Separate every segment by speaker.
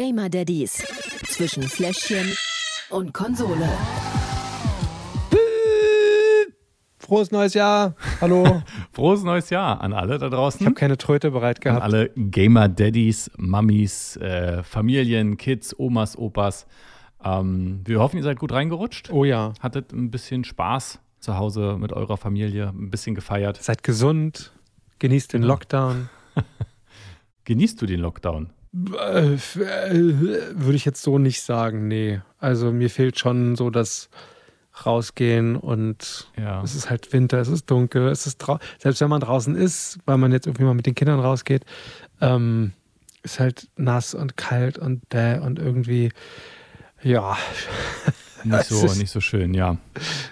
Speaker 1: Gamer Daddies zwischen Fläschchen und Konsole.
Speaker 2: Frohes neues Jahr. Hallo.
Speaker 3: Frohes neues Jahr an alle da draußen.
Speaker 2: Ich habe keine Tröte bereit
Speaker 3: an
Speaker 2: gehabt.
Speaker 3: alle Gamer-Daddies, Mummies, äh, Familien, Kids, Omas, Opas. Ähm, wir hoffen, ihr seid gut reingerutscht.
Speaker 2: Oh ja.
Speaker 3: Hattet ein bisschen Spaß zu Hause mit eurer Familie, ein bisschen gefeiert.
Speaker 2: Seid gesund. Genießt den. Lockdown.
Speaker 3: Genießt du den Lockdown?
Speaker 2: Äh, Würde ich jetzt so nicht sagen, nee. Also mir fehlt schon so das Rausgehen und
Speaker 3: Ja.
Speaker 2: es ist halt Winter, es ist dunkel, es ist drau selbst wenn man draußen ist, weil man jetzt irgendwie mal mit den Kindern rausgeht, ähm, ist halt nass und kalt und bäh und irgendwie, ja,
Speaker 3: Nicht so, nicht so schön, ja.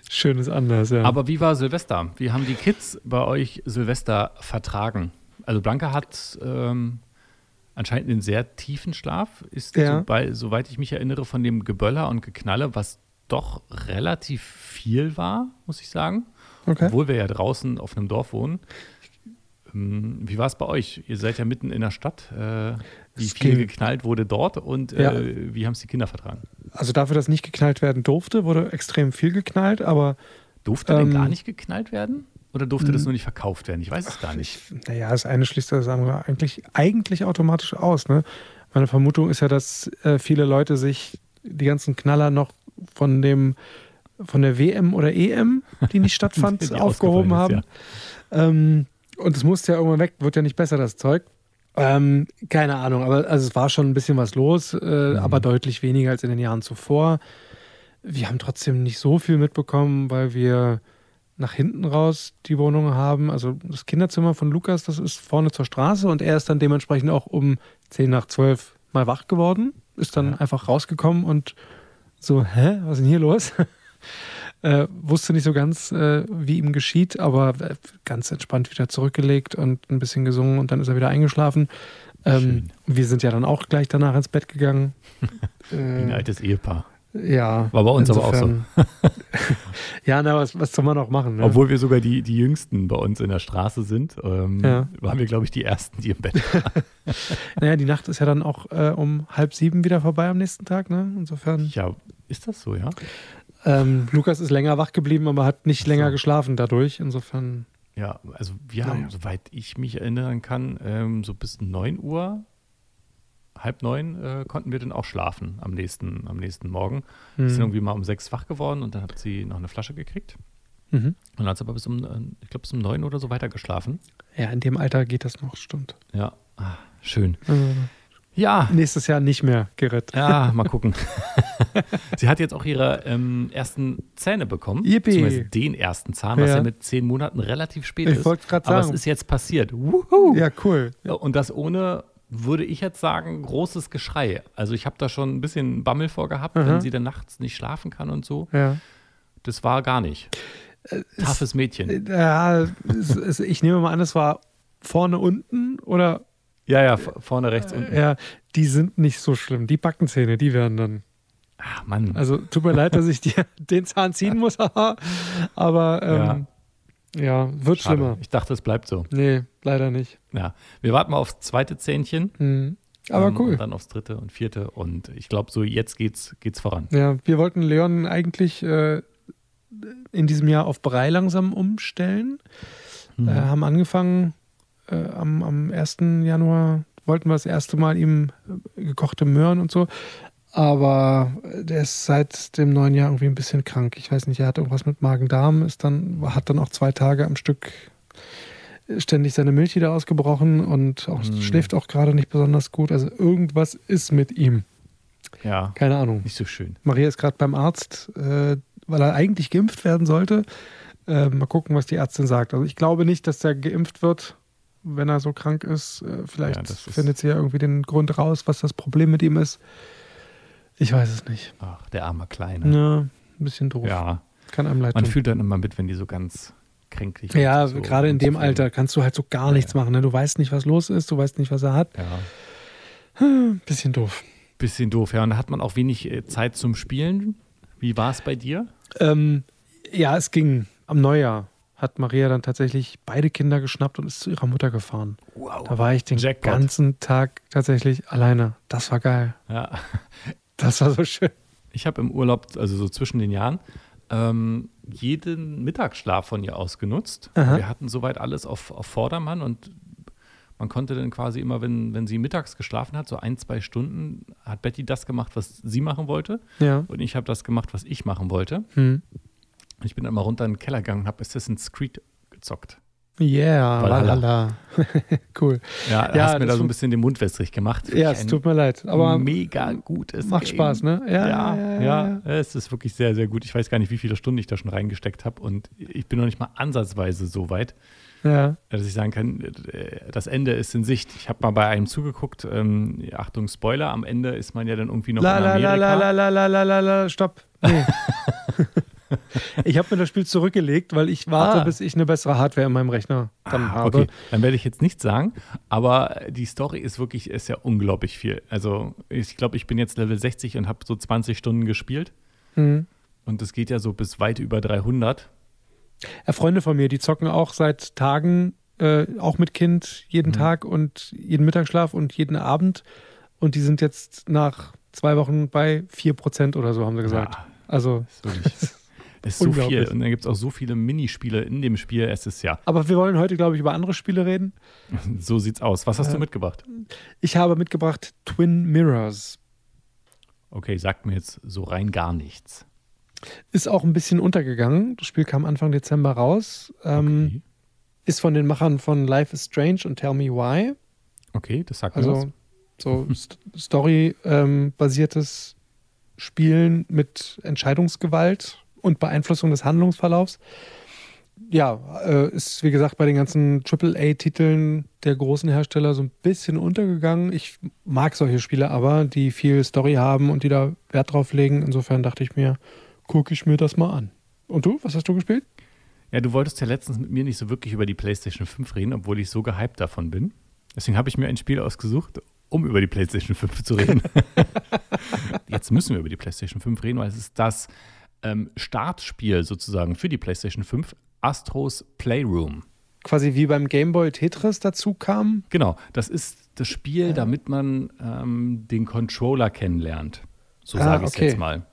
Speaker 2: schön ist anders, ja.
Speaker 3: Aber wie war Silvester? Wie haben die Kids bei euch Silvester vertragen? Also Blanca hat ähm, anscheinend einen sehr tiefen Schlaf, ist,
Speaker 2: Ja.
Speaker 3: so bei, soweit ich mich erinnere, von dem Geböller und Geknalle, was doch relativ viel war, muss ich sagen.
Speaker 2: okay.
Speaker 3: Obwohl wir ja draußen auf einem Dorf wohnen. Ähm, Wie war es bei euch? Ihr seid ja mitten in der Stadt. Äh, wie
Speaker 2: Es
Speaker 3: viel
Speaker 2: ging.
Speaker 3: geknallt wurde dort und
Speaker 2: Ja.
Speaker 3: äh, wie haben es die Kinder vertragen?
Speaker 2: Also dafür, dass nicht geknallt werden durfte, wurde extrem viel geknallt, aber
Speaker 3: Durfte denn
Speaker 2: Ähm,
Speaker 3: gar nicht geknallt werden? Oder durfte das nur nicht verkauft werden? Ich weiß es gar nicht.
Speaker 2: ich, naja, das eine schließt das andere eigentlich, eigentlich automatisch aus. Ne? Meine Vermutung ist ja, dass äh, viele Leute sich die ganzen Knaller noch von dem von der WM oder EM, die nicht stattfand,
Speaker 3: Die
Speaker 2: aufgehoben haben.
Speaker 3: ausgefallen
Speaker 2: Ähm, und es musste ja irgendwann weg, wird ja nicht besser, das Zeug. Ähm, keine Ahnung, aber also es war schon ein bisschen was los, äh, aber deutlich weniger als in den Jahren zuvor. Wir haben trotzdem nicht so viel mitbekommen, weil wir nach hinten raus die Wohnung haben. Also das Kinderzimmer von Lukas, das ist vorne zur Straße und er ist dann dementsprechend auch um 10 nach 12 mal wach geworden, ist dann
Speaker 3: Ja.
Speaker 2: einfach rausgekommen und so, hä, was ist denn hier los? äh, wusste nicht so ganz, äh, wie ihm geschieht, aber äh, ganz entspannt wieder zurückgelegt und ein bisschen gesungen und dann ist er wieder eingeschlafen. Ähm, wir sind ja dann auch gleich danach ins Bett gegangen.
Speaker 3: Wie ein
Speaker 2: äh,
Speaker 3: altes Ehepaar.
Speaker 2: Ja.
Speaker 3: War bei uns aber auch so.
Speaker 2: insofern- ja, na, was, was soll man noch machen? Ne?
Speaker 3: Obwohl wir sogar die, die Jüngsten bei uns in der Straße sind, ähm,
Speaker 2: Ja.
Speaker 3: waren wir, glaube ich, die Ersten, die im Bett waren.
Speaker 2: Naja, die Nacht ist ja dann auch äh, um halb sieben wieder vorbei am nächsten Tag. Ne? Insofern,
Speaker 3: Ja, ist das so, ja?
Speaker 2: ähm, Lukas ist länger wach geblieben, aber hat nicht
Speaker 3: so.
Speaker 2: länger geschlafen dadurch. Insofern,
Speaker 3: Ja, also wir
Speaker 2: Naja.
Speaker 3: haben, soweit ich mich erinnern kann, ähm, so bis 9 Uhr, halb neun, äh, konnten wir dann auch schlafen am nächsten, am nächsten Morgen. Wir sind irgendwie mal um sechs wach geworden und dann hat sie noch eine Flasche gekriegt.
Speaker 2: mhm.
Speaker 3: Und dann hat sie aber bis um, äh, ich glaube, bis um neun oder so weiter geschlafen.
Speaker 2: ja, in dem Alter geht das noch, stimmt.
Speaker 3: Ja, ah, schön.
Speaker 2: Äh,
Speaker 3: Ja,
Speaker 2: nächstes Jahr nicht mehr, Gerrit.
Speaker 3: Ja, mal gucken. Sie hat jetzt auch ihre ähm, ersten Zähne bekommen.
Speaker 2: Yippie.
Speaker 3: Beziehungsweise den ersten Zahn, was
Speaker 2: Ja.
Speaker 3: ja mit zehn Monaten relativ spät
Speaker 2: Ich
Speaker 3: ist.
Speaker 2: wollte gerade
Speaker 3: Aber
Speaker 2: sagen.
Speaker 3: es ist jetzt passiert. Wuhu.
Speaker 2: Ja, cool.
Speaker 3: Ja, Und das ohne, würde ich jetzt sagen, großes Geschrei. Also ich habe da schon ein bisschen Bammel vorgehabt,
Speaker 2: Aha.
Speaker 3: wenn sie dann nachts nicht schlafen kann und so.
Speaker 2: Ja.
Speaker 3: Das war gar nicht. Toughes Mädchen.
Speaker 2: Ja, es, es, ich nehme mal an, es war vorne unten oder
Speaker 3: Ja, ja, vorne rechts unten.
Speaker 2: ja, die sind nicht so schlimm. Die Backenzähne, die werden dann.
Speaker 3: Ach, Mann.
Speaker 2: Also tut mir leid, dass ich dir den Zahn ziehen muss, aber ähm, ja. Wird
Speaker 3: Schade.
Speaker 2: schlimmer.
Speaker 3: Ich dachte, es bleibt so.
Speaker 2: Nee, leider nicht.
Speaker 3: Ja. Wir warten mal aufs zweite Zähnchen.
Speaker 2: Hm. Aber
Speaker 3: ähm,
Speaker 2: cool.
Speaker 3: Und dann aufs dritte und vierte. Und ich glaube, so jetzt geht's, geht's voran.
Speaker 2: Ja, wir wollten Leon eigentlich äh, in diesem Jahr auf Brei langsam umstellen.
Speaker 3: Mhm.
Speaker 2: Äh, haben angefangen äh, am, am 1. Januar, wollten wir das erste Mal ihm äh, gekochte Möhren und so. Aber der ist seit dem neuen Jahr irgendwie ein bisschen krank. Ich weiß nicht, er hat irgendwas mit Magen-Darm, ist dann, hat dann auch zwei Tage am Stück ständig seine Milch wieder ausgebrochen und auch,
Speaker 3: Hm.
Speaker 2: schläft auch gerade nicht besonders gut. Also irgendwas ist mit ihm.
Speaker 3: Ja,
Speaker 2: Keine Ahnung.
Speaker 3: nicht so schön.
Speaker 2: Maria ist gerade beim Arzt, äh, weil er eigentlich geimpft werden sollte. Äh, mal gucken, was die Ärztin sagt. Also ich glaube nicht, dass er geimpft wird, wenn er so krank ist. Äh, vielleicht
Speaker 3: Ja,
Speaker 2: findet sie ja irgendwie den Grund raus, was das Problem mit ihm ist. Ich weiß es nicht.
Speaker 3: Ach, der arme Kleine.
Speaker 2: Ja, ein bisschen doof.
Speaker 3: Ja,
Speaker 2: Kann einem leid
Speaker 3: man
Speaker 2: tun.
Speaker 3: fühlt dann immer mit, wenn die so ganz kränklich
Speaker 2: Ja,
Speaker 3: und so
Speaker 2: gerade in dem
Speaker 3: unzufrieden.
Speaker 2: Alter kannst du halt so gar
Speaker 3: Ja,
Speaker 2: nichts
Speaker 3: ja.
Speaker 2: machen. Ne? Du weißt nicht, was los ist, du weißt nicht, was er hat.
Speaker 3: Ja,
Speaker 2: Bisschen doof.
Speaker 3: bisschen doof. Ja, und da hat man auch wenig äh, Zeit zum Spielen. Wie war es bei dir?
Speaker 2: Ähm, ja, es ging am Neujahr. hat Maria dann tatsächlich beide Kinder geschnappt und ist zu ihrer Mutter gefahren.
Speaker 3: Wow.
Speaker 2: Da war ich den
Speaker 3: Jackpot.
Speaker 2: ganzen Tag tatsächlich alleine. Das war geil.
Speaker 3: Ja.
Speaker 2: Das war so schön.
Speaker 3: Ich habe im Urlaub, also so zwischen den Jahren, ähm, jeden Mittagsschlaf von ihr ausgenutzt.
Speaker 2: Aha.
Speaker 3: Wir hatten soweit alles auf, auf Vordermann und man konnte dann quasi immer, wenn, wenn sie mittags geschlafen hat, so ein, zwei Stunden, hat Betty das gemacht, was sie machen wollte.
Speaker 2: Ja.
Speaker 3: Und ich habe das gemacht, was ich machen wollte.
Speaker 2: Hm.
Speaker 3: Ich bin dann mal runter in den Keller gegangen und habe Assassin's Creed gezockt.
Speaker 2: Yeah, cool.
Speaker 3: Ja,
Speaker 2: Ja,
Speaker 3: hast mir da so ein bisschen den Mund wässrig gemacht.
Speaker 2: Ja, es tut mir leid. Aber
Speaker 3: mega gutes
Speaker 2: macht
Speaker 3: Game.
Speaker 2: Spaß, ne? Ja,
Speaker 3: Ja,
Speaker 2: ja,
Speaker 3: ja,
Speaker 2: ja,
Speaker 3: es ist wirklich sehr, sehr gut. Ich weiß gar nicht, wie viele Stunden ich da schon reingesteckt habe und ich bin noch nicht mal ansatzweise so weit,
Speaker 2: ja.
Speaker 3: dass ich sagen kann, äh, das Ende ist in Sicht. Ich habe mal bei einem zugeguckt, ähm, Achtung, Spoiler, am Ende ist man ja dann irgendwie noch
Speaker 2: La
Speaker 3: in
Speaker 2: la
Speaker 3: Amerika.
Speaker 2: la la la la la la la stopp. Nee. ich habe mir das Spiel zurückgelegt, weil ich warte,
Speaker 3: Ah.
Speaker 2: bis ich eine bessere Hardware in meinem Rechner dann
Speaker 3: Ah,
Speaker 2: habe.
Speaker 3: Okay, dann werde ich jetzt nichts sagen, aber die Story ist wirklich, ist ja unglaublich viel. Also ich glaube, ich bin jetzt Level 60 und habe so 20 Stunden gespielt
Speaker 2: Hm.
Speaker 3: und es geht ja so bis weit über 300.
Speaker 2: Ja, Freunde von mir, die zocken auch seit Tagen, äh, auch mit Kind, jeden
Speaker 3: Mhm.
Speaker 2: Tag und jeden Mittagsschlaf und jeden Abend. Und die sind jetzt nach zwei Wochen bei 4% oder so, haben sie gesagt.
Speaker 3: Ja.
Speaker 2: Also,
Speaker 3: Das ist wirklich, ist so viel. Und dann gibt es auch so viele Minispiele in dem Spiel. Es ist ja,
Speaker 2: aber wir wollen heute, glaube ich, über andere Spiele reden.
Speaker 3: so sieht's aus. Was hast du mitgebracht?
Speaker 2: Ich habe mitgebracht Twin Mirrors.
Speaker 3: Okay, sagt mir jetzt so rein gar nichts.
Speaker 2: Ist auch ein bisschen untergegangen. Das Spiel kam Anfang Dezember raus. Ähm,
Speaker 3: Okay,
Speaker 2: Ist von den Machern von Life is Strange und Tell Me Why.
Speaker 3: okay das sagt mir was.
Speaker 2: Also so St Story-basiertes Spielen mit Entscheidungsgewalt und Beeinflussung des Handlungsverlaufs. Ja, äh, ist wie gesagt bei den ganzen AAA-Titeln der großen Hersteller so ein bisschen untergegangen. Ich mag solche Spiele aber, die viel Story haben und die da Wert drauf legen. Insofern dachte ich mir, gucke ich mir das mal an. Und du, was hast du gespielt?
Speaker 3: Ja, du wolltest ja letztens mit mir nicht so wirklich über die PlayStation 5 reden, obwohl ich so gehypt davon bin. Deswegen habe ich mir ein Spiel ausgesucht, um über die PlayStation 5 zu reden. Jetzt müssen wir über die PlayStation 5 reden, weil es ist das ähm, Startspiel sozusagen für die PlayStation 5, Astros Playroom.
Speaker 2: Quasi wie beim Gameboy Tetris dazu kam.
Speaker 3: Genau, das ist das Spiel, damit man ähm, den Controller kennenlernt. So
Speaker 2: Ah,
Speaker 3: sage ich es
Speaker 2: okay.
Speaker 3: jetzt mal.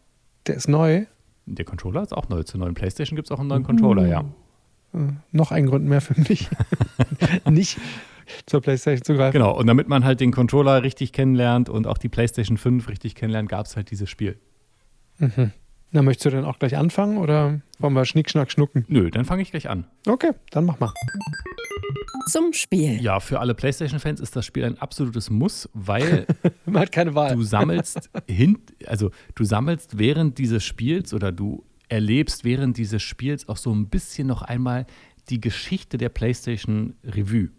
Speaker 2: Der ist neu.
Speaker 3: Der Controller ist auch neu. Zur neuen PlayStation gibt es auch einen neuen Controller, ja.
Speaker 2: Äh, noch ein Grund mehr für mich, nicht zur PlayStation zu greifen.
Speaker 3: Genau, und damit man halt den Controller richtig kennenlernt und auch die PlayStation 5 richtig kennenlernt, gab es halt dieses Spiel.
Speaker 2: Na, möchtest du denn auch gleich anfangen oder wollen wir Schnick, Schnack, Schnucken?
Speaker 3: Nö, dann fange ich gleich an.
Speaker 2: Okay, dann mach mal.
Speaker 1: Zum Spiel.
Speaker 3: Ja, für alle PlayStation-Fans ist das Spiel ein absolutes Muss, weil
Speaker 2: Man hat keine Wahl.
Speaker 3: du sammelst hin, also du sammelst während dieses Spiels oder du erlebst während dieses Spiels auch so ein bisschen noch einmal die Geschichte der PlayStation Revue.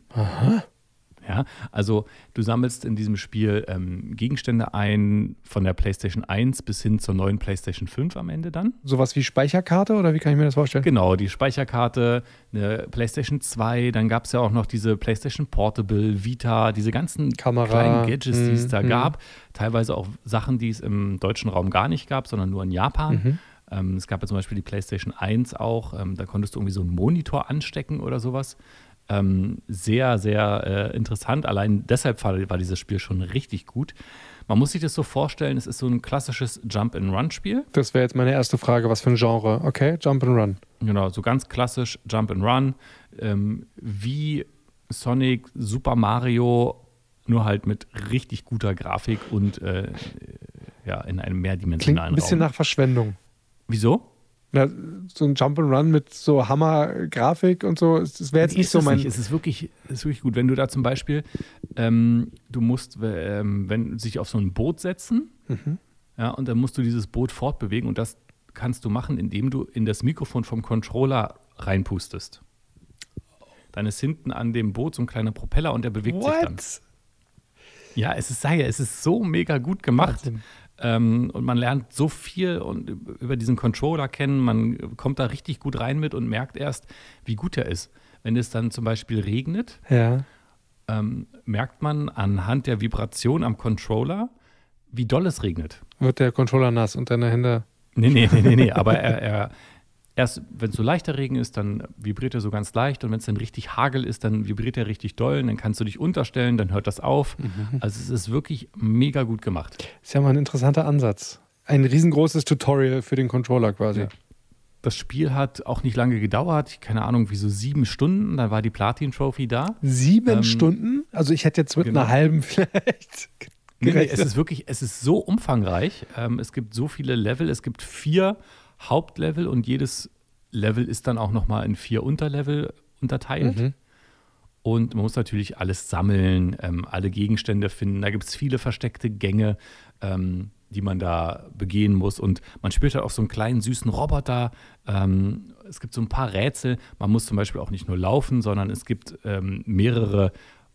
Speaker 3: Ja, also du sammelst in diesem Spiel ähm, Gegenstände ein von der PlayStation 1 bis hin zur neuen PlayStation 5 am Ende dann.
Speaker 2: Sowas wie Speicherkarte oder wie kann ich mir das vorstellen?
Speaker 3: Genau, die Speicherkarte, eine PlayStation 2, dann gab es ja auch noch diese PlayStation Portable, Vita, diese ganzen
Speaker 2: Kamera,
Speaker 3: kleinen Gadgets, die es
Speaker 2: mm,
Speaker 3: da
Speaker 2: mm.
Speaker 3: gab. Teilweise auch Sachen, die es im deutschen Raum gar nicht gab, sondern nur in Japan.
Speaker 2: Mhm.
Speaker 3: Ähm, es gab ja zum Beispiel die PlayStation 1 auch, ähm, da konntest du irgendwie so einen Monitor anstecken oder sowas. Ähm, sehr, sehr äh, interessant. Allein deshalb war, war dieses Spiel schon richtig gut. Man muss sich das so vorstellen, es ist so ein klassisches Jump-and-Run-Spiel.
Speaker 2: Das wäre jetzt meine erste Frage. Was für ein Genre? Okay, Jump and Run.
Speaker 3: Genau, so ganz klassisch Jump and Run, ähm, wie Sonic, Super Mario, nur halt mit richtig guter Grafik und äh, ja, in einem
Speaker 2: Klingt
Speaker 3: mehrdimensionalen
Speaker 2: ein bisschen
Speaker 3: Raum.
Speaker 2: nach Verschwendung.
Speaker 3: Wieso?
Speaker 2: Na, so ein Jump and Run mit so Hammer-Grafik und so, das wäre jetzt
Speaker 3: Nee,
Speaker 2: nicht so
Speaker 3: es
Speaker 2: mein.
Speaker 3: Nicht. Es ist wirklich, es ist wirklich gut. Wenn du da zum Beispiel, ähm, du musst, ähm, wenn sich auf so ein Boot setzen,
Speaker 2: Mhm.
Speaker 3: ja, und dann musst du dieses Boot fortbewegen und das kannst du machen, indem du in das Mikrofon vom Controller reinpustest. Dann ist hinten an dem Boot so ein kleiner Propeller und der bewegt sich dann.
Speaker 2: What?
Speaker 3: Ja, es ist, ja, es ist so mega gut gemacht.
Speaker 2: Wahnsinn.
Speaker 3: Ähm, und man lernt so viel und über diesen Controller kennen. Man kommt da richtig gut rein mit und merkt erst, wie gut er ist. Wenn es dann zum Beispiel regnet,
Speaker 2: Ja.
Speaker 3: ähm, merkt man anhand der Vibration am Controller, wie doll es regnet.
Speaker 2: Wird der Controller nass und deine Hände.
Speaker 3: Nee, nee, nee, nee, nee. aber er, er, erst, wenn es so leichter Regen ist, dann vibriert er so ganz leicht und wenn es dann richtig Hagel ist, dann vibriert er richtig doll und dann kannst du dich unterstellen, dann hört das auf.
Speaker 2: Mhm.
Speaker 3: Also es ist wirklich mega gut gemacht.
Speaker 2: Ist ja mal ein interessanter Ansatz. Ein riesengroßes Tutorial für den Controller quasi.
Speaker 3: Ja. Das Spiel hat auch nicht lange gedauert, keine Ahnung, wie so sieben Stunden, dann war die Platin-Trophy da.
Speaker 2: Sieben
Speaker 3: Ähm,
Speaker 2: Stunden? Also ich hätte jetzt mit
Speaker 3: genau.
Speaker 2: einer halben vielleicht.
Speaker 3: Nee, nee, es ist wirklich, es ist so umfangreich. Ähm, es gibt so viele Level. Es gibt vier Hauptlevel und jedes Level ist dann auch nochmal in vier Unterlevel unterteilt.
Speaker 2: Mhm.
Speaker 3: Und man muss natürlich alles sammeln, ähm, alle Gegenstände finden. Da gibt es viele versteckte Gänge, ähm, die man da begehen muss. Und man spielt halt auch so einen kleinen süßen Roboter. Ähm, es gibt so ein paar Rätsel. Man muss zum Beispiel auch nicht nur laufen, sondern es gibt ähm, mehrere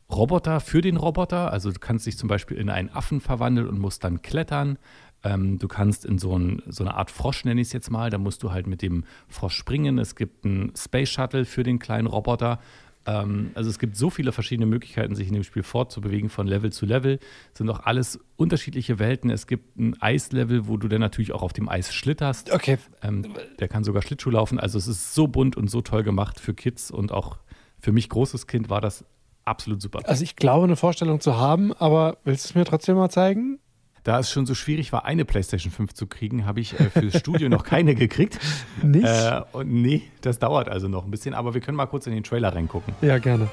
Speaker 3: Roboter für den Roboter. Also du kannst dich zum Beispiel in einen Affen verwandeln und musst dann klettern. Ähm, du kannst in so, ein, so eine Art Frosch, nenne ich es jetzt mal, da musst du halt mit dem Frosch springen. Es gibt einen Space Shuttle für den kleinen Roboter. Ähm, also es gibt so viele verschiedene Möglichkeiten, sich in dem Spiel fortzubewegen von Level zu Level. Es sind auch alles unterschiedliche Welten. Es gibt ein Eislevel, wo du dann natürlich auch auf dem Eis schlitterst.
Speaker 2: Okay,
Speaker 3: Ähm, der kann sogar Schlittschuh laufen. Also es ist so bunt und so toll gemacht für Kids und auch für mich großes Kind war das absolut super.
Speaker 2: also ich glaube, eine Vorstellung zu haben, aber willst du es mir trotzdem mal zeigen?
Speaker 3: Da es schon so schwierig war, eine PlayStation 5 zu kriegen, habe ich äh, für das Studio noch keine gekriegt.
Speaker 2: Nicht?
Speaker 3: Äh, und nee, das dauert also noch ein bisschen, aber wir können mal kurz in den Trailer reingucken.
Speaker 2: Ja, gerne.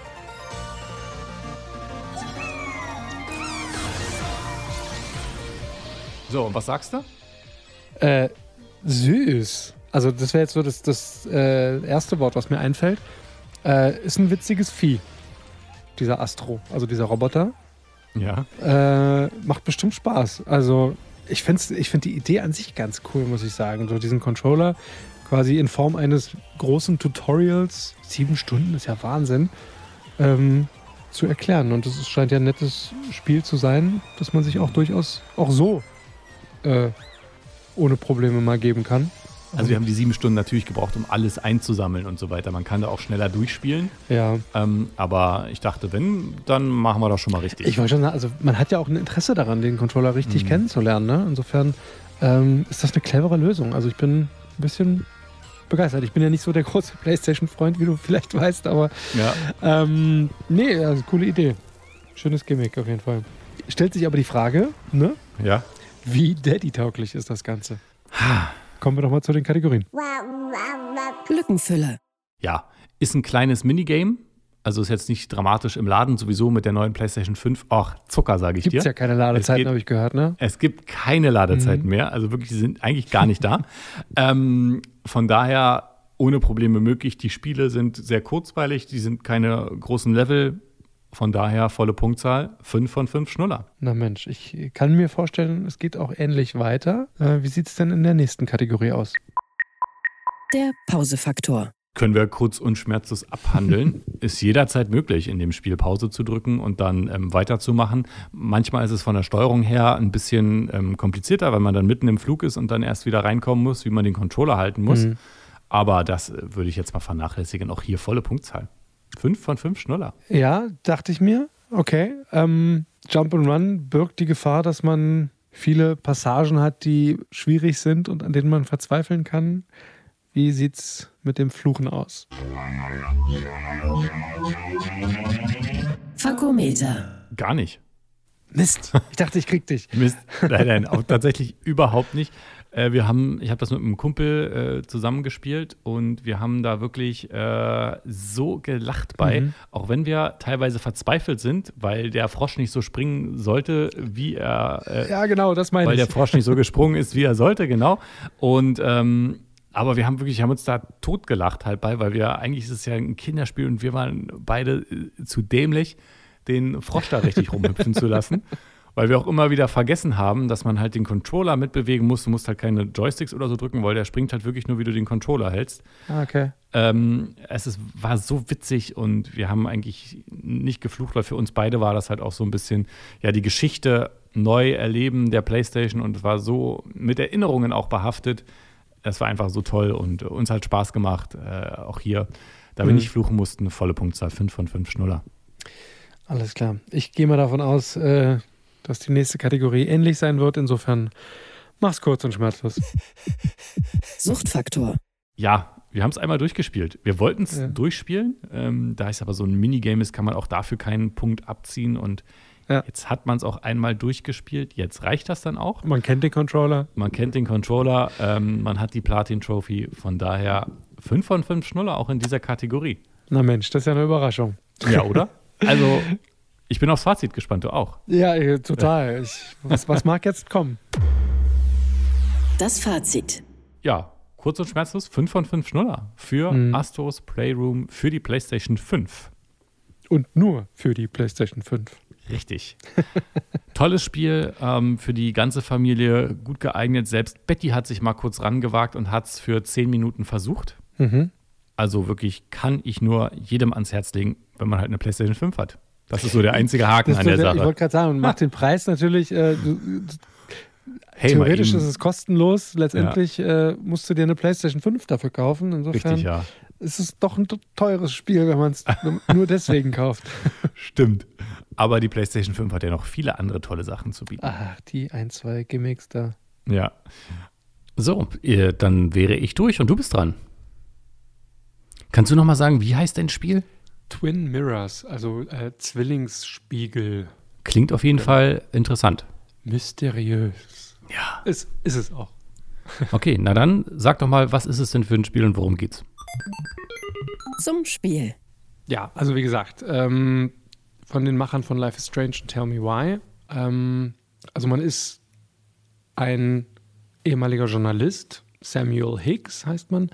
Speaker 3: So, und was sagst du?
Speaker 2: Äh, süß. Also das wäre jetzt so das, das äh, erste Wort, was mir einfällt. Äh, ist ein witziges Vieh. Dieser Astro, also dieser Roboter.
Speaker 3: Ja.
Speaker 2: Äh, macht bestimmt Spaß. Also ich finde ich find die Idee an sich ganz cool, muss ich sagen. So diesen Controller quasi in Form eines großen Tutorials, sieben Stunden ist ja Wahnsinn, ähm, zu erklären. Und es scheint ja ein nettes Spiel zu sein, das man sich auch durchaus auch so äh, ohne Probleme mal geben kann.
Speaker 3: Also wir haben die sieben Stunden natürlich gebraucht, um alles einzusammeln und so weiter. Man kann da auch schneller durchspielen.
Speaker 2: Ja,
Speaker 3: Ähm, aber ich dachte, wenn, dann machen wir das schon mal richtig.
Speaker 2: ich wollte schon sagen, also man hat ja auch ein Interesse daran, den Controller richtig
Speaker 3: Mhm.
Speaker 2: kennenzulernen. Ne? Insofern ähm, ist das eine clevere Lösung. Also ich bin ein bisschen begeistert. Ich bin ja nicht so der große PlayStation-Freund, wie du vielleicht weißt, aber
Speaker 3: ja.
Speaker 2: ähm, nee, also coole Idee. Schönes Gimmick auf jeden Fall. Stellt sich aber die Frage, ne?
Speaker 3: ja.
Speaker 2: wie Daddy-tauglich ist das Ganze? Kommen wir doch mal zu den Kategorien.
Speaker 1: Lückenfüller.
Speaker 3: Ja, ist ein kleines Minigame. Also ist jetzt nicht dramatisch im Laden, sowieso mit der neuen PlayStation 5. Ach, Zucker, sage ich
Speaker 2: Gibt es
Speaker 3: dir.
Speaker 2: ja keine Ladezeiten, habe ich gehört, ne?
Speaker 3: Es gibt keine Ladezeiten
Speaker 2: Mhm.
Speaker 3: mehr. Also wirklich, die sind eigentlich gar nicht da. ähm, von daher ohne Probleme möglich. Die Spiele sind sehr kurzweilig, die sind keine großen Level. Von daher volle Punktzahl, 5 von 5 Schnuller.
Speaker 2: Na Mensch, ich kann mir vorstellen, es geht auch ähnlich weiter. Äh, wie sieht es denn in der nächsten Kategorie aus?
Speaker 1: Der Pausefaktor.
Speaker 3: Können wir kurz und schmerzlos abhandeln. ist jederzeit möglich, in dem Spiel Pause zu drücken und dann ähm, weiterzumachen. Manchmal ist es von der Steuerung her ein bisschen ähm, komplizierter, weil man dann mitten im Flug ist und dann erst wieder reinkommen muss, wie man den Controller halten muss.
Speaker 2: Mhm.
Speaker 3: Aber das äh, würde ich jetzt mal vernachlässigen. Auch hier volle Punktzahl. 5 von 5 Schnuller.
Speaker 2: Ja, dachte ich mir. Okay. Ähm, Jump and Run birgt die Gefahr, dass man viele Passagen hat, die schwierig sind und an denen man verzweifeln kann. Wie sieht's mit dem Fluchen aus?
Speaker 1: Fakometer.
Speaker 3: Gar nicht.
Speaker 2: Mist. Ich dachte, ich krieg dich.
Speaker 3: Mist. Nein, nein, auch tatsächlich überhaupt nicht. Äh, wir haben, ich habe das mit einem Kumpel äh, zusammengespielt und wir haben da wirklich äh, so gelacht bei,
Speaker 2: Mhm.
Speaker 3: auch wenn wir teilweise verzweifelt sind, weil der Frosch nicht so springen sollte, wie er, äh,
Speaker 2: Ja, genau, das meine
Speaker 3: weil
Speaker 2: ich.
Speaker 3: der Frosch nicht so gesprungen ist, wie er sollte, genau. Und ähm, aber wir haben wirklich, haben uns da totgelacht halt bei, weil wir eigentlich ist es ja ein Kinderspiel und wir waren beide äh, zu dämlich, den Frosch da richtig rumhüpfen zu lassen. Weil wir auch immer wieder vergessen haben, dass man halt den Controller mitbewegen muss. Du musst halt keine Joysticks oder so drücken, weil der springt halt wirklich nur, wie du den Controller hältst.
Speaker 2: Ah, okay.
Speaker 3: Ähm, es ist, war so witzig und wir haben eigentlich nicht geflucht, weil für uns beide war das halt auch so ein bisschen, ja, die Geschichte neu erleben der PlayStation und war so mit Erinnerungen auch behaftet. Es war einfach so toll und uns hat Spaß gemacht, äh, auch hier. Da wir
Speaker 2: Mhm.
Speaker 3: nicht fluchen mussten, volle Punktzahl, 5 von 5 Schnuller.
Speaker 2: Alles klar. Ich gehe mal davon aus, äh, dass die nächste Kategorie ähnlich sein wird. Insofern mach's kurz und schmerzlos.
Speaker 1: Suchtfaktor.
Speaker 3: Ja, Wir haben es einmal durchgespielt. Wir wollten es
Speaker 2: Ja.
Speaker 3: durchspielen. Ähm, da es aber so ein Minigame ist, kann man auch dafür keinen Punkt abziehen. Und
Speaker 2: Ja.
Speaker 3: jetzt hat man es auch einmal durchgespielt. Jetzt reicht das dann auch.
Speaker 2: Man kennt den Controller.
Speaker 3: Man kennt den Controller, ähm, man hat die Platin-Trophy. Von daher 5 von 5 Schnuller auch in dieser Kategorie.
Speaker 2: Na Mensch, das ist ja eine Überraschung.
Speaker 3: Ja, oder? also, ich bin aufs Fazit gespannt, du auch.
Speaker 2: Ja, total. Ich, was, was mag jetzt kommen?
Speaker 1: Das Fazit.
Speaker 3: Ja, kurz und schmerzlos, 5 von 5 Schnuller für
Speaker 2: Mhm.
Speaker 3: Astros Playroom für die PlayStation 5.
Speaker 2: Und nur für die PlayStation 5.
Speaker 3: Richtig. Tolles Spiel ähm, für die ganze Familie, gut geeignet. Selbst Betty hat sich mal kurz rangewagt und hat es für 10 Minuten versucht.
Speaker 2: Mhm.
Speaker 3: Also wirklich kann ich nur jedem ans Herz legen, wenn man halt eine PlayStation 5 hat. Das ist so der einzige Haken an der
Speaker 2: der, ich
Speaker 3: Sache.
Speaker 2: wollte gerade sagen, und macht den Preis natürlich, äh, du,
Speaker 3: Hey,
Speaker 2: theoretisch ist es kostenlos. Letztendlich äh, musst du dir eine PlayStation 5 dafür kaufen. Insofern
Speaker 3: Richtig, ja.
Speaker 2: ist es doch ein teures Spiel, wenn man es nur deswegen kauft.
Speaker 3: Stimmt. Aber die PlayStation 5 hat ja noch viele andere tolle Sachen zu bieten.
Speaker 2: Ach, die ein, zwei Gimmicks da.
Speaker 3: Ja. So, dann wäre ich durch und du bist dran. Kannst du noch mal sagen, wie heißt dein Spiel?
Speaker 2: Twin Mirrors, also äh, Zwillingsspiegel.
Speaker 3: Klingt auf jeden Fall interessant.
Speaker 2: Mysteriös.
Speaker 3: Ja.
Speaker 2: Ist, ist es auch.
Speaker 3: Okay, na dann sag doch mal, was ist es denn für ein Spiel und worum geht's?
Speaker 1: Zum Spiel.
Speaker 2: Ja, also wie gesagt, ähm, von den Machern von Life is Strange und Tell Me Why. Ähm, also man ist ein ehemaliger Journalist, Samuel Higgs heißt man,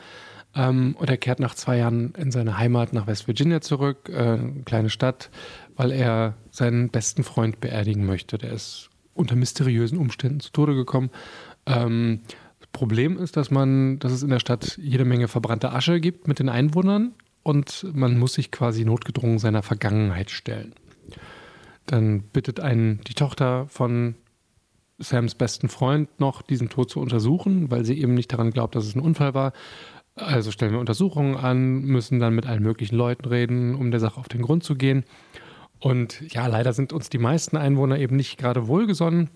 Speaker 2: ähm, und er kehrt nach zwei Jahren in seine Heimat nach West Virginia zurück, äh, eine kleine Stadt, weil er seinen besten Freund beerdigen möchte. Der ist unter mysteriösen Umständen zu Tode gekommen. Ähm, das Problem ist, dass man, dass es in der Stadt jede Menge verbrannte Asche gibt mit den Einwohnern und man muss sich quasi notgedrungen seiner Vergangenheit stellen. Dann bittet einen die Tochter von Sams besten Freund noch, diesen Tod zu untersuchen, weil sie eben nicht daran glaubt, dass es ein Unfall war. Also stellen wir Untersuchungen an, müssen dann mit allen möglichen Leuten reden, um der Sache auf den Grund zu gehen. Und ja, leider sind uns die meisten Einwohner eben nicht gerade wohlgesonnen.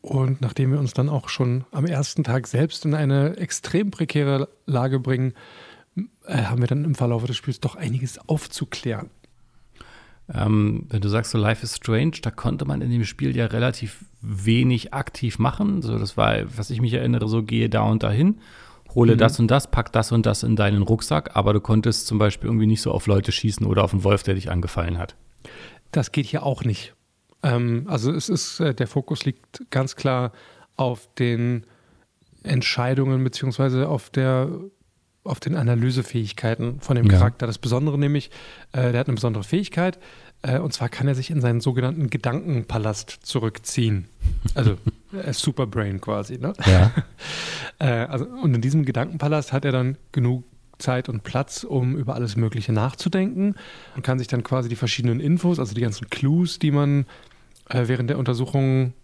Speaker 2: Und nachdem wir uns dann auch schon am ersten Tag selbst in eine extrem prekäre Lage bringen, äh, haben wir dann im Verlauf des Spiels doch einiges aufzuklären.
Speaker 3: Ähm, wenn du sagst, so Life is Strange, da konnte man in dem Spiel ja relativ wenig aktiv machen. So, das war, was ich mich erinnere, so gehe da und dahin, hole das und das, pack das und das in deinen Rucksack, aber du konntest zum Beispiel irgendwie nicht so auf Leute schießen oder auf einen Wolf, der dich angefallen hat.
Speaker 2: Das geht hier auch nicht. Ähm, also es ist, äh, der Fokus liegt ganz klar auf den Entscheidungen beziehungsweise auf der auf den Analysefähigkeiten von dem
Speaker 3: Ja.
Speaker 2: Charakter. Das Besondere nämlich, äh, der hat eine besondere Fähigkeit, äh, und zwar kann er sich in seinen sogenannten Gedankenpalast zurückziehen. Also Superbrain quasi. Ne?
Speaker 3: Ja.
Speaker 2: Äh, also, und in diesem Gedankenpalast hat er dann genug Zeit und Platz, um über alles Mögliche nachzudenken und kann sich dann quasi die verschiedenen Infos, also die ganzen Clues, die man äh, während der Untersuchung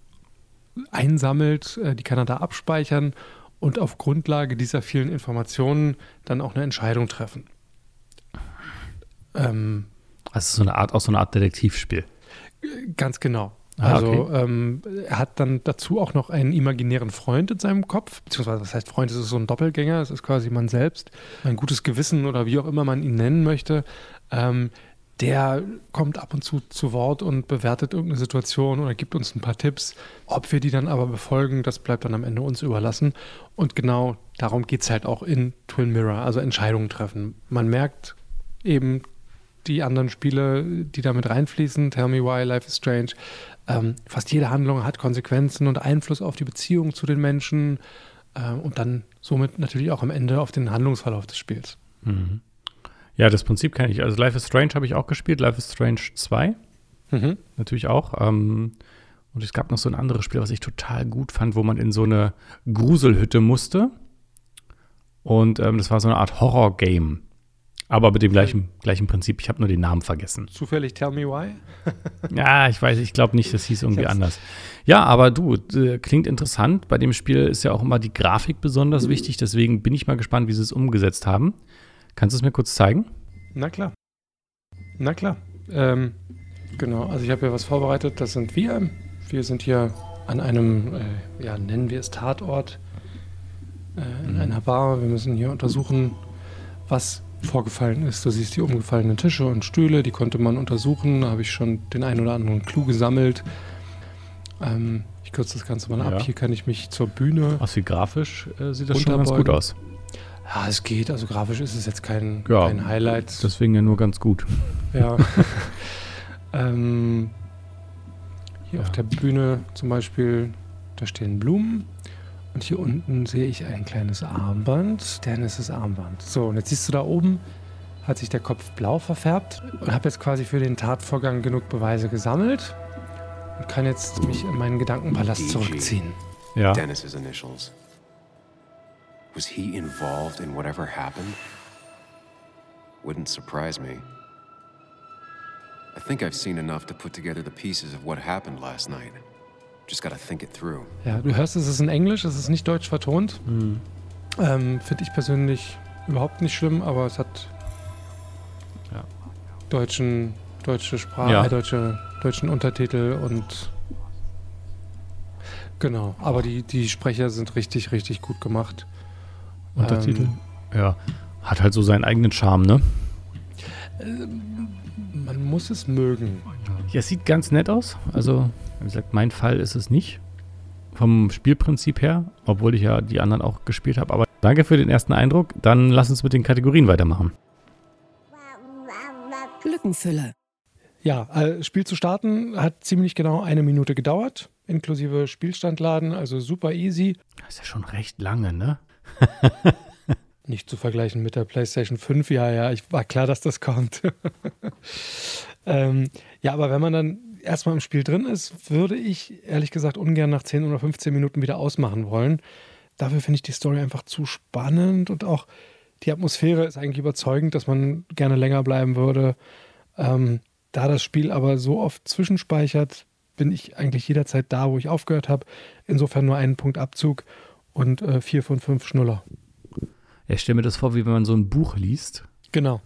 Speaker 2: einsammelt, äh, die kann er da abspeichern und auf Grundlage dieser vielen Informationen dann auch eine Entscheidung treffen. Ähm,
Speaker 3: Also so eine Art, auch so eine Art Detektivspiel.
Speaker 2: Ganz genau.
Speaker 3: Ah,
Speaker 2: Also
Speaker 3: okay.
Speaker 2: ähm, er hat dann dazu auch noch einen imaginären Freund in seinem Kopf, beziehungsweise was heißt Freund, es ist so ein Doppelgänger, es ist quasi man selbst, ein gutes Gewissen oder wie auch immer man ihn nennen möchte. Ähm, der kommt ab und zu zu Wort und bewertet irgendeine Situation oder gibt uns ein paar Tipps. Ob wir die dann aber befolgen, das bleibt dann am Ende uns überlassen. Und genau darum geht es halt auch in Twin Mirror, also Entscheidungen treffen. Man merkt eben die anderen Spiele, die damit reinfließen, Tell Me Why, Life is Strange, ähm, fast jede Handlung hat Konsequenzen und Einfluss auf die Beziehung zu den Menschen äh, und dann somit natürlich auch am Ende auf den Handlungsverlauf des Spiels.
Speaker 3: Mhm. Ja, das Prinzip kenne ich. Also Life is Strange habe ich auch gespielt, Life is Strange 2
Speaker 2: Mhm.
Speaker 3: natürlich auch. Ähm, und es gab noch so ein anderes Spiel, was ich total gut fand, wo man in so eine Gruselhütte musste. Und ähm, das war so eine Art Horror-Game. Aber mit dem gleichen, gleichen Prinzip. Ich habe nur den Namen vergessen.
Speaker 2: Zufällig Tell Me Why?
Speaker 3: Ja, ich weiß, ich glaube nicht, das hieß irgendwie anders. Ja, aber du, äh, klingt interessant. Bei dem Spiel ist ja auch immer die Grafik besonders wichtig. Deswegen bin ich mal gespannt, wie sie es umgesetzt haben. Kannst du es mir kurz zeigen?
Speaker 2: Na klar. Na klar. Ähm, genau, also ich habe hier was vorbereitet. Das sind wir. Wir sind hier an einem, äh, ja, nennen wir es Tatort, äh, in
Speaker 3: Mhm.
Speaker 2: einer Bar. Wir müssen hier untersuchen, was vorgefallen ist. Du siehst die umgefallenen Tische und Stühle, die konnte man untersuchen. Da habe ich schon den einen oder anderen Clou gesammelt. Ähm, ich kürze das Ganze mal ab.
Speaker 3: Ja.
Speaker 2: Hier kann ich mich zur Bühne.
Speaker 3: Was wie grafisch äh, sieht das schon ganz gut aus.
Speaker 2: Ja, es geht. Also grafisch ist es jetzt kein,
Speaker 3: Ja,
Speaker 2: kein Highlight.
Speaker 3: Deswegen ja nur ganz gut.
Speaker 2: Ja. ähm, hier
Speaker 3: Ja.
Speaker 2: auf der Bühne zum Beispiel, da stehen Blumen. Und hier unten sehe ich ein kleines Armband. Dennis' Armband. So, und jetzt siehst du da oben, hat sich der Kopf blau verfärbt und habe jetzt quasi für den Tatvorgang genug Beweise gesammelt und kann jetzt mich in meinen Gedankenpalast zurückziehen.
Speaker 3: Ja.
Speaker 4: Dennis's initials. Was he involved in whatever happened? Wouldn't surprise me. I think I've seen enough to put together the pieces of what happened last night.
Speaker 2: Ja, du hörst, es ist in Englisch, es ist nicht deutsch vertont.
Speaker 3: Hm.
Speaker 2: Ähm, Finde ich persönlich überhaupt nicht schlimm, aber es hat
Speaker 3: Ja.
Speaker 2: deutschen, deutsche Sprache,
Speaker 3: Ja.
Speaker 2: deutsche, deutschen Untertitel und genau. Aber die, die Sprecher sind richtig, richtig gut gemacht.
Speaker 3: Untertitel.
Speaker 2: Ähm,
Speaker 3: Ja. Hat halt so seinen eigenen Charme, ne?
Speaker 2: man muss es mögen.
Speaker 3: Ja, es sieht ganz nett aus. Also, wie gesagt, mein Fall ist es nicht. Vom Spielprinzip her, obwohl ich ja die anderen auch gespielt habe. Aber danke für den ersten Eindruck. Dann lass uns mit den Kategorien weitermachen.
Speaker 1: Lückenfüller.
Speaker 2: Ja, äh, Spiel zu starten hat ziemlich genau eine Minute gedauert, inklusive Spielstandladen, also super easy.
Speaker 3: Das ist ja schon recht lange, ne?
Speaker 2: Nicht zu vergleichen mit der PlayStation 5. Ja, ja, ich war klar, dass das kommt. ähm, ja, aber wenn man dann erstmal im Spiel drin ist, würde ich ehrlich gesagt ungern nach 10 oder 15 Minuten wieder ausmachen wollen. Dafür finde ich die Story einfach zu spannend und auch die Atmosphäre ist eigentlich überzeugend, dass man gerne länger bleiben würde. Ähm, da das Spiel aber so oft zwischenspeichert, bin ich eigentlich jederzeit da, wo ich aufgehört habe. Insofern nur einen Punkt Abzug und äh, vier von fünf Schnuller.
Speaker 3: Ich stelle mir das vor, wie wenn man so ein Buch liest.
Speaker 2: Genau.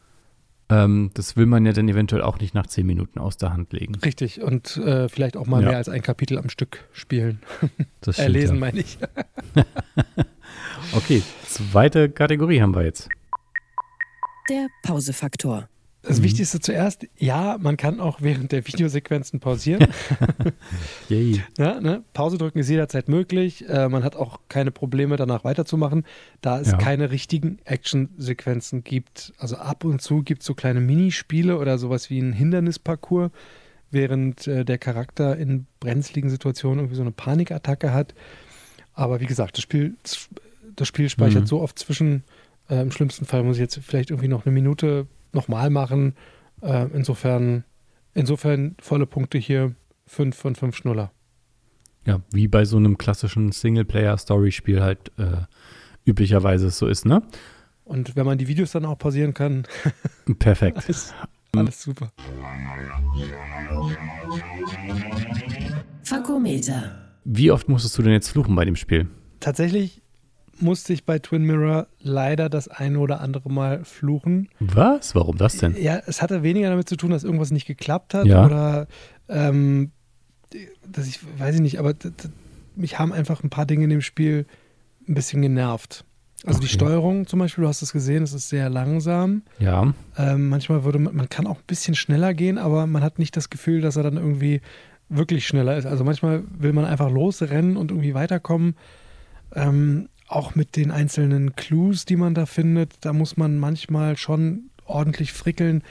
Speaker 3: Ähm, das will man ja dann eventuell auch nicht nach 10 Minuten aus der Hand legen.
Speaker 2: Richtig, und äh, vielleicht auch mal
Speaker 3: Ja.
Speaker 2: mehr als ein Kapitel am Stück spielen.
Speaker 3: Das stimmt,
Speaker 2: lesen,
Speaker 3: ja.
Speaker 2: meine ich.
Speaker 3: Okay, zweite Kategorie haben wir jetzt.
Speaker 1: Der Pausefaktor.
Speaker 2: Das Wichtigste zuerst, ja, man kann auch während der Videosequenzen pausieren.
Speaker 3: Yay.
Speaker 2: ja, ne? Pause drücken ist jederzeit möglich. Äh, man hat auch keine Probleme, danach weiterzumachen, da es
Speaker 3: Ja.
Speaker 2: keine richtigen Action-Sequenzen gibt. Also ab und zu gibt es so kleine Minispiele oder sowas wie ein Hindernisparcours, während äh, der Charakter in brenzligen Situationen irgendwie so eine Panikattacke hat. Aber wie gesagt, das Spiel, das Spiel speichert
Speaker 3: Mhm.
Speaker 2: so oft zwischen. Äh, Im schlimmsten Fall muss ich jetzt vielleicht irgendwie noch eine Minute nochmal machen. Äh, insofern, insofern volle Punkte hier. Fünf von fünf Schnuller.
Speaker 3: Ja, wie bei so einem klassischen Singleplayer-Story-Spiel halt äh, üblicherweise es so ist, ne?
Speaker 2: Und wenn man die Videos dann auch pausieren kann,
Speaker 3: Perfekt.
Speaker 2: alles, alles super.
Speaker 1: Fakometer.
Speaker 3: Wie oft musstest du denn jetzt fluchen bei dem Spiel?
Speaker 2: Tatsächlich musste ich bei Twin Mirror leider das eine oder andere Mal fluchen.
Speaker 3: Was? Warum das denn?
Speaker 2: Ja, es hatte weniger damit zu tun, dass irgendwas nicht geklappt hat
Speaker 3: Ja.
Speaker 2: oder ähm, dass ich, weiß ich nicht, aber mich haben einfach ein paar Dinge in dem Spiel ein bisschen genervt. Also die
Speaker 3: Okay.
Speaker 2: Steuerung zum Beispiel, du hast es gesehen, es ist sehr langsam.
Speaker 3: Ja.
Speaker 2: Ähm, manchmal würde man, man kann auch ein bisschen schneller gehen, aber man hat nicht das Gefühl, dass er dann irgendwie wirklich schneller ist. Also manchmal will man einfach losrennen und irgendwie weiterkommen. Ähm, auch mit den einzelnen Clues, die man da findet, da muss man manchmal schon ordentlich frickeln,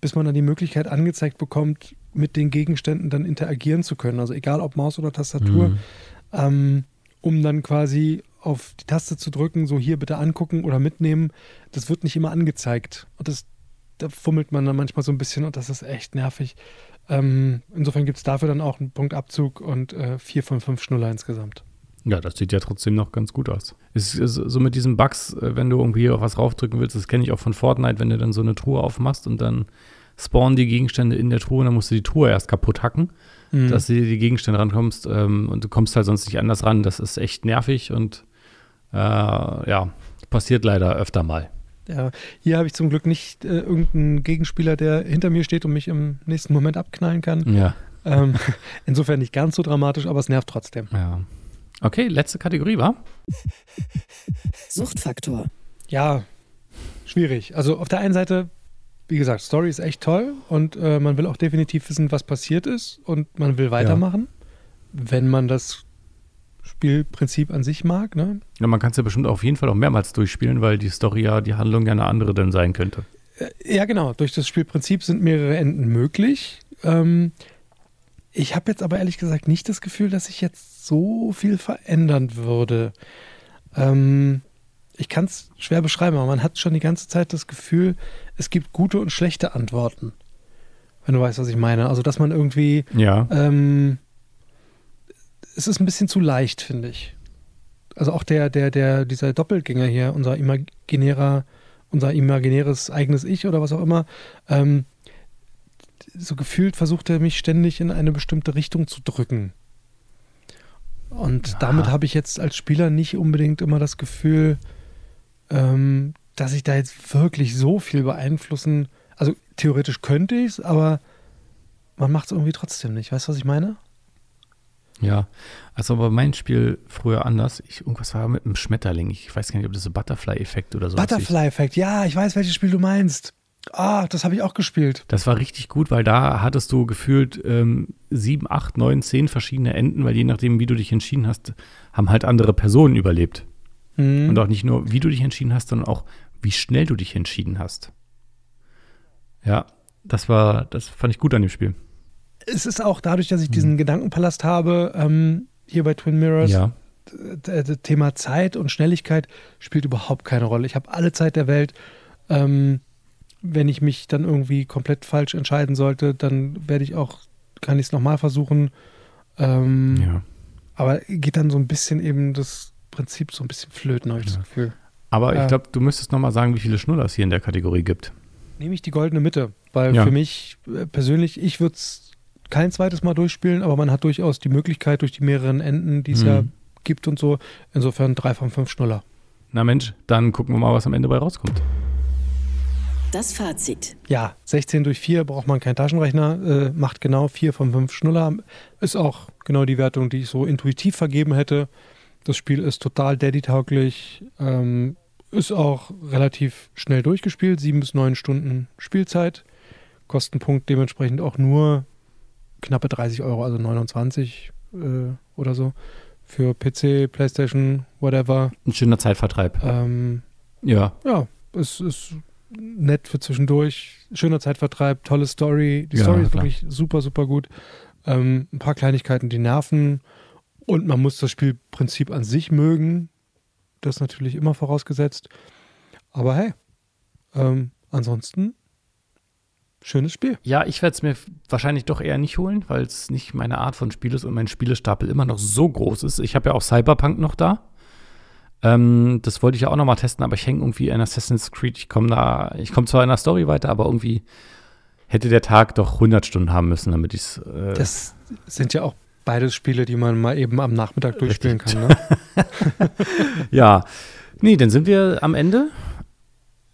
Speaker 2: bis man dann die Möglichkeit angezeigt bekommt, mit den Gegenständen dann interagieren zu können. Also egal ob Maus oder Tastatur,
Speaker 3: Mhm.
Speaker 2: ähm, um dann quasi auf die Taste zu drücken, so hier bitte angucken oder mitnehmen. Das wird nicht immer angezeigt. Und das, da fummelt man dann manchmal so ein bisschen und das ist echt nervig. Ähm, insofern gibt es dafür dann auch einen Punktabzug und äh, vier von fünf Schnuller insgesamt.
Speaker 3: Ja, das sieht ja trotzdem noch ganz gut aus. Es ist so mit diesen Bugs, äh, wenn du irgendwie auf was raufdrücken willst, das kenne ich auch von Fortnite, wenn du dann so eine Truhe aufmachst und dann spawnen die Gegenstände in der Truhe und dann musst du die Truhe erst kaputt hacken,
Speaker 2: Mhm.
Speaker 3: dass du die Gegenstände rankommst ähm, und du kommst halt sonst nicht anders ran. Das ist echt nervig und äh, ja, passiert leider öfter mal.
Speaker 2: Ja, hier habe ich zum Glück nicht äh, irgendeinen Gegenspieler, der hinter mir steht und mich im nächsten Moment abknallen kann.
Speaker 3: Ja,
Speaker 2: Ähm, insofern nicht ganz so dramatisch, aber es nervt trotzdem.
Speaker 3: ja. Okay, letzte Kategorie, war?
Speaker 1: Suchtfaktor.
Speaker 2: Ja, schwierig. Also auf der einen Seite, wie gesagt, Story ist echt toll und äh, man will auch definitiv wissen, was passiert ist und man will weitermachen, wenn man das Spielprinzip an sich mag. Ne?
Speaker 3: Ja, man kann es ja bestimmt auf jeden Fall auch mehrmals durchspielen, weil die Story ja, die Handlung ja eine andere dann sein könnte.
Speaker 2: Äh, Ja, genau. Durch das Spielprinzip sind mehrere Enden möglich. Ähm, ich habe jetzt aber ehrlich gesagt nicht das Gefühl, dass sich jetzt so viel verändern würde. Ähm, ich kann es schwer beschreiben, aber man hat schon die ganze Zeit das Gefühl, es gibt gute und schlechte Antworten. Wenn du weißt, was ich meine. Also, dass man irgendwie.
Speaker 3: Ja.
Speaker 2: Ähm, es ist ein bisschen zu leicht, finde ich. Also auch der, der, der, dieser Doppelgänger hier, unser imaginärer, unser imaginäres eigenes Ich oder was auch immer, ähm, so gefühlt versucht er mich ständig in eine bestimmte Richtung zu drücken. Und
Speaker 3: Ja.
Speaker 2: damit habe ich jetzt als Spieler nicht unbedingt immer das Gefühl, ähm, dass ich da jetzt wirklich so viel beeinflussen. Also theoretisch könnte ich es, aber man macht es irgendwie trotzdem nicht. Weißt du, was ich meine?
Speaker 3: Ja, also bei mein Spiel früher anders. Ich, irgendwas war mit einem Schmetterling. Ich weiß gar nicht, ob das so Butterfly-Effekt oder so
Speaker 2: Butterfly-Effekt, ja, ich weiß, welches Spiel du meinst. Ah, das habe ich auch gespielt.
Speaker 3: Das war richtig gut, weil da hattest du gefühlt ähm, sieben, acht, neun, zehn verschiedene Enden, weil je nachdem, wie du dich entschieden hast, haben halt andere Personen überlebt.
Speaker 2: Mhm.
Speaker 3: Und auch nicht nur, wie du dich entschieden hast, sondern auch, wie schnell du dich entschieden hast. Ja, das war, das fand ich gut an dem Spiel.
Speaker 2: Es ist auch dadurch, dass ich diesen Gedankenpalast habe, ähm, hier bei Twin Mirrors,
Speaker 3: Ja.
Speaker 2: Thema Zeit und Schnelligkeit spielt überhaupt keine Rolle. Ich habe alle Zeit der Welt. Ähm, wenn ich mich dann irgendwie komplett falsch entscheiden sollte, dann werde ich auch, kann ich es nochmal versuchen. Ähm,
Speaker 3: ja.
Speaker 2: Aber geht dann so ein bisschen eben das Prinzip so ein bisschen flöten, habe ich das Gefühl.
Speaker 3: Aber
Speaker 2: Ja.
Speaker 3: ich glaube, du müsstest noch mal sagen, wie viele Schnuller es hier in der Kategorie gibt.
Speaker 2: Nehme ich die goldene Mitte, weil
Speaker 3: Ja.
Speaker 2: für mich äh, persönlich, ich würde es kein zweites Mal durchspielen, aber man hat durchaus die Möglichkeit durch die mehreren Enden, die es
Speaker 3: Mhm.
Speaker 2: ja gibt und so. Insofern drei von fünf Schnuller.
Speaker 3: Na Mensch, dann gucken wir mal, was am Ende bei rauskommt.
Speaker 1: Das Fazit.
Speaker 2: Ja, 16 durch 4 braucht man keinen Taschenrechner, äh, macht genau 4 von 5 Schnuller. Ist auch genau die Wertung, die ich so intuitiv vergeben hätte. Das Spiel ist total daddy-tauglich, ähm, ist auch relativ schnell durchgespielt, 7 bis 9 Stunden Spielzeit. Kostenpunkt dementsprechend auch nur knappe 30 Euro, also 29 äh, oder so. Für PC, Playstation, whatever.
Speaker 3: Ein schöner Zeitvertreib.
Speaker 2: Ähm,
Speaker 3: Ja,
Speaker 2: ja, es ist nett für zwischendurch. Schöner Zeitvertreib, tolle Story. Die
Speaker 3: Ja,
Speaker 2: Story ist
Speaker 3: klar.
Speaker 2: wirklich super, super gut. Ähm, ein paar Kleinigkeiten, die nerven. Und man muss das Spielprinzip an sich mögen. Das ist natürlich immer vorausgesetzt. Aber hey, ähm, ansonsten schönes Spiel.
Speaker 3: Ja, ich werde es mir wahrscheinlich doch eher nicht holen, weil es nicht meine Art von Spiel ist und mein Spielestapel immer noch so groß ist. Ich habe ja auch Cyberpunk noch da. Ähm, das wollte ich ja auch noch mal testen, aber ich hänge irgendwie in Assassin's Creed. Ich komme da, ich komme zwar in der Story weiter, aber irgendwie hätte der Tag doch 100 Stunden haben müssen, damit ich es. Äh,
Speaker 2: Das sind ja auch beides Spiele, die man mal eben am Nachmittag durchspielen kann. Ne?
Speaker 3: ja, nee, dann sind wir am Ende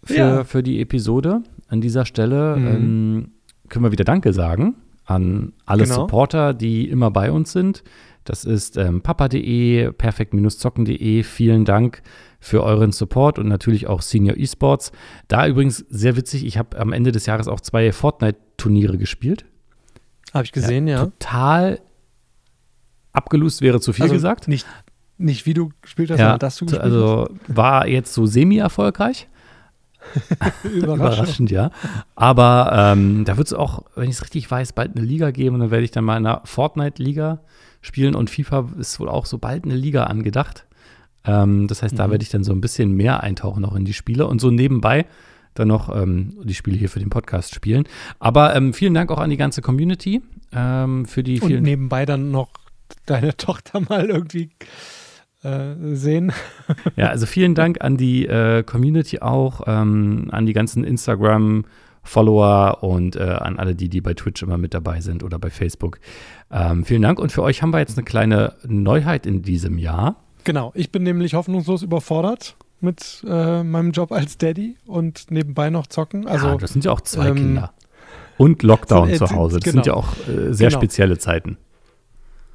Speaker 3: für,
Speaker 2: Ja.
Speaker 3: für die Episode. An dieser Stelle
Speaker 2: Mhm.
Speaker 3: ähm, können wir wieder Danke sagen an alle
Speaker 2: Genau.
Speaker 3: Supporter, die immer bei uns sind. Das ist ähm, papa.de, perfekt-zocken.de. Vielen Dank für euren Support und natürlich auch Senior Esports. Da übrigens sehr witzig, ich habe am Ende des Jahres auch zwei Fortnite-Turniere gespielt.
Speaker 2: Habe ich gesehen, ja.
Speaker 3: Total abgelust wäre zu viel
Speaker 2: also
Speaker 3: gesagt.
Speaker 2: Nicht, nicht wie du gespielt hast,
Speaker 3: Ja,
Speaker 2: sondern dass du gespielt
Speaker 3: also war jetzt so semi-erfolgreich.
Speaker 2: Überraschend.
Speaker 3: Überraschend, ja. Aber ähm, da wird es auch, wenn ich es richtig weiß, bald eine Liga geben und dann werde ich dann mal in einer Fortnite-Liga spielen und FIFA ist wohl auch so bald eine Liga angedacht. Ähm, das heißt, da
Speaker 2: Mhm.
Speaker 3: werde ich dann so ein bisschen mehr eintauchen noch in die Spiele und so nebenbei dann noch ähm, die Spiele hier für den Podcast spielen. Aber ähm, vielen Dank auch an die ganze Community ähm, für die
Speaker 2: Und
Speaker 3: vielen.
Speaker 2: nebenbei dann noch deine Tochter mal irgendwie äh, sehen.
Speaker 3: Ja, also vielen Dank an die äh, Community auch, ähm, an die ganzen Instagram-Follower und äh, an alle, die, die bei Twitch immer mit dabei sind oder bei Facebook. Ähm, vielen Dank. Und für euch haben wir jetzt eine kleine Neuheit in diesem Jahr.
Speaker 2: Genau, ich bin nämlich hoffnungslos überfordert mit äh, meinem Job als Daddy und nebenbei noch zocken. Also
Speaker 3: ja, das sind ja auch zwei
Speaker 2: ähm,
Speaker 3: Kinder. Und Lockdown
Speaker 2: äh,
Speaker 3: zu Hause. Das
Speaker 2: genau.
Speaker 3: sind ja auch äh, sehr
Speaker 2: Genau.
Speaker 3: spezielle Zeiten.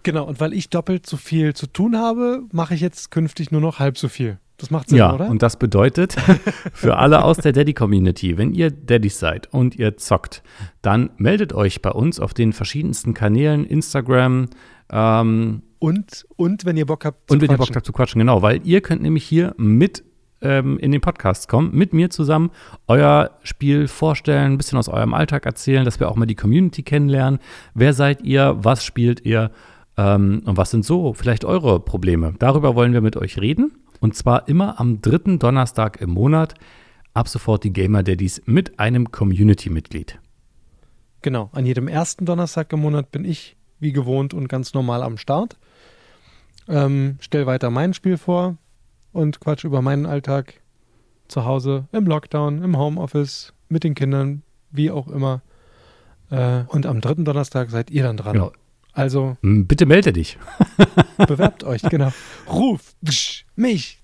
Speaker 2: Genau, und weil ich doppelt so viel zu tun habe, mache ich jetzt künftig nur noch halb so viel. Das macht Sinn,
Speaker 3: ja,
Speaker 2: oder?
Speaker 3: und das bedeutet für alle aus der Daddy-Community, wenn ihr Daddys seid und ihr zockt, dann meldet euch bei uns auf den verschiedensten Kanälen, Instagram, ähm,
Speaker 2: und, und wenn ihr Bock habt zu
Speaker 3: und wenn ihr Bock
Speaker 2: quatschen.
Speaker 3: habt zu quatschen, genau, weil ihr könnt nämlich hier mit ähm, in den Podcast kommen, mit mir zusammen euer Spiel vorstellen, ein bisschen aus eurem Alltag erzählen, dass wir auch mal die Community kennenlernen. Wer seid ihr? Was spielt ihr? Ähm, und was sind so vielleicht eure Probleme? Darüber wollen wir mit euch reden. Und zwar immer am dritten Donnerstag im Monat. Ab sofort die Gamer Daddies mit einem Community-Mitglied.
Speaker 2: Genau, an jedem ersten Donnerstag im Monat bin ich wie gewohnt und ganz normal am Start. Ähm, stell weiter mein Spiel vor und quatsch über meinen Alltag zu Hause, im Lockdown, im Homeoffice, mit den Kindern, wie auch immer. Äh, und am dritten Donnerstag seid ihr dann dran.
Speaker 3: Genau.
Speaker 2: Also
Speaker 3: Bitte melde dich.
Speaker 2: bewerbt euch, genau. Ruf mich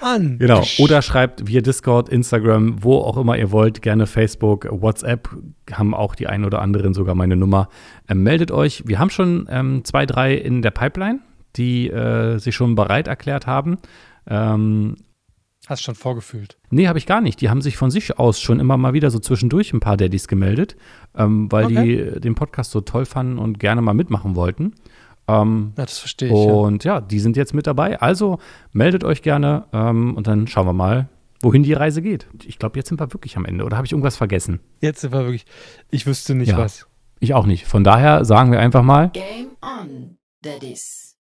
Speaker 2: an.
Speaker 3: Genau. Oder schreibt via Discord, Instagram, wo auch immer ihr wollt, gerne Facebook, WhatsApp, haben auch die ein oder anderen sogar meine Nummer. Ähm, meldet euch. Wir haben schon ähm, zwei, drei in der Pipeline, die äh, sich schon bereit erklärt haben. Ähm,
Speaker 2: Hast schon vorgefühlt.
Speaker 3: nee, habe ich gar nicht. Die haben sich von sich aus schon immer mal wieder so zwischendurch ein paar Daddys gemeldet, ähm, weil die den Podcast so toll fanden und gerne mal mitmachen wollten. Ähm,
Speaker 2: Ja, das verstehe ich. ja.
Speaker 3: und ja. die sind jetzt mit dabei. Also meldet euch gerne ähm, und dann schauen wir mal, wohin die Reise geht. Ich glaube, jetzt sind wir wirklich am Ende. Oder habe ich irgendwas vergessen?
Speaker 2: Jetzt sind wir wirklich, ich wüsste nicht
Speaker 3: Ja.
Speaker 2: was.
Speaker 3: Ich auch nicht. Von daher sagen wir einfach mal,
Speaker 1: Game on, Daddies.